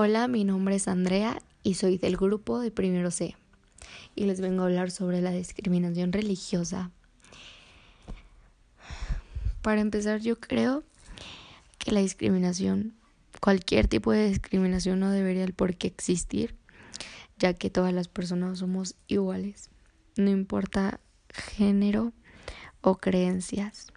Hola, mi nombre es Andrea y soy del grupo de Primero C y les vengo a hablar sobre la discriminación religiosa. Para empezar, yo creo que la discriminación, cualquier tipo de discriminación no debería por qué existir, ya que todas las personas somos iguales, no importa género o creencias.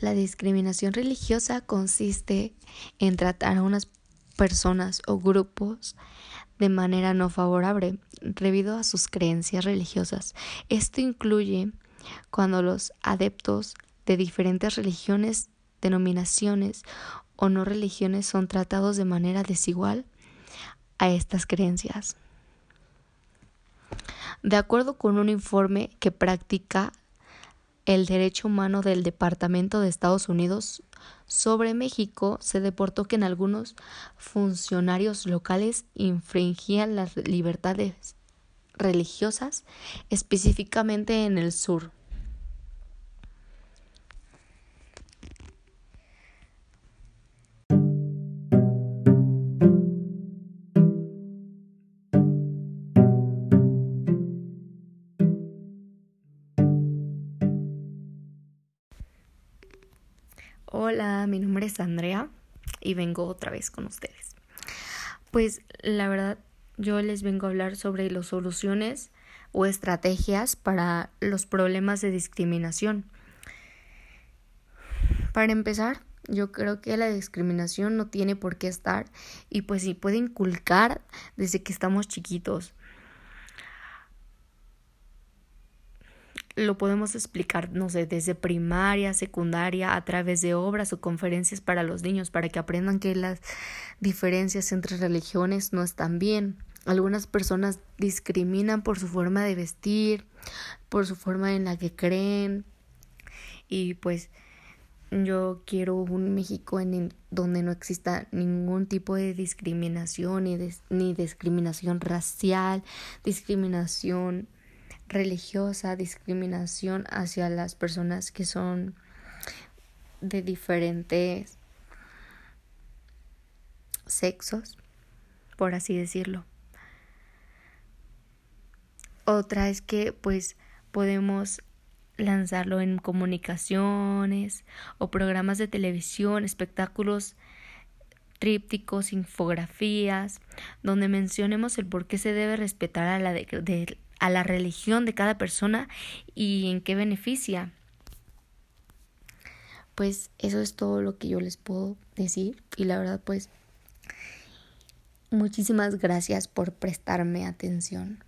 La discriminación religiosa consiste en tratar a unas personas o grupos de manera no favorable debido a sus creencias religiosas. Esto incluye cuando los adeptos de diferentes religiones, denominaciones o no religiones son tratados de manera desigual a estas creencias. De acuerdo con un informe que practica el derecho humano del Departamento de Estados Unidos sobre México se deportó que en algunos funcionarios locales infringían las libertades religiosas, específicamente en el sur. Hola, mi nombre es Andrea y vengo otra vez con ustedes. Pues la verdad, yo les vengo a hablar sobre las soluciones o estrategias para los problemas de discriminación. Para empezar, yo creo que la discriminación no tiene por qué estar y pues sí puede inculcar desde que estamos chiquitos. Lo podemos explicar, no sé, desde primaria, secundaria, a través de obras o conferencias para los niños, para que aprendan que las diferencias entre religiones no están bien. Algunas personas discriminan por su forma de vestir, por su forma en la que creen. Y pues yo quiero un México en donde no exista ningún tipo de discriminación, ni, ni discriminación racial, discriminación religiosa, discriminación hacia las personas que son de diferentes sexos, por así decirlo. Otra es que pues podemos lanzarlo en comunicaciones o programas de televisión, espectáculos trípticos, infografías, donde mencionemos el por qué se debe respetar a la de, a la religión de cada persona y en qué beneficia. Pues eso es todo lo que yo les puedo decir y la verdad pues muchísimas gracias por prestarme atención.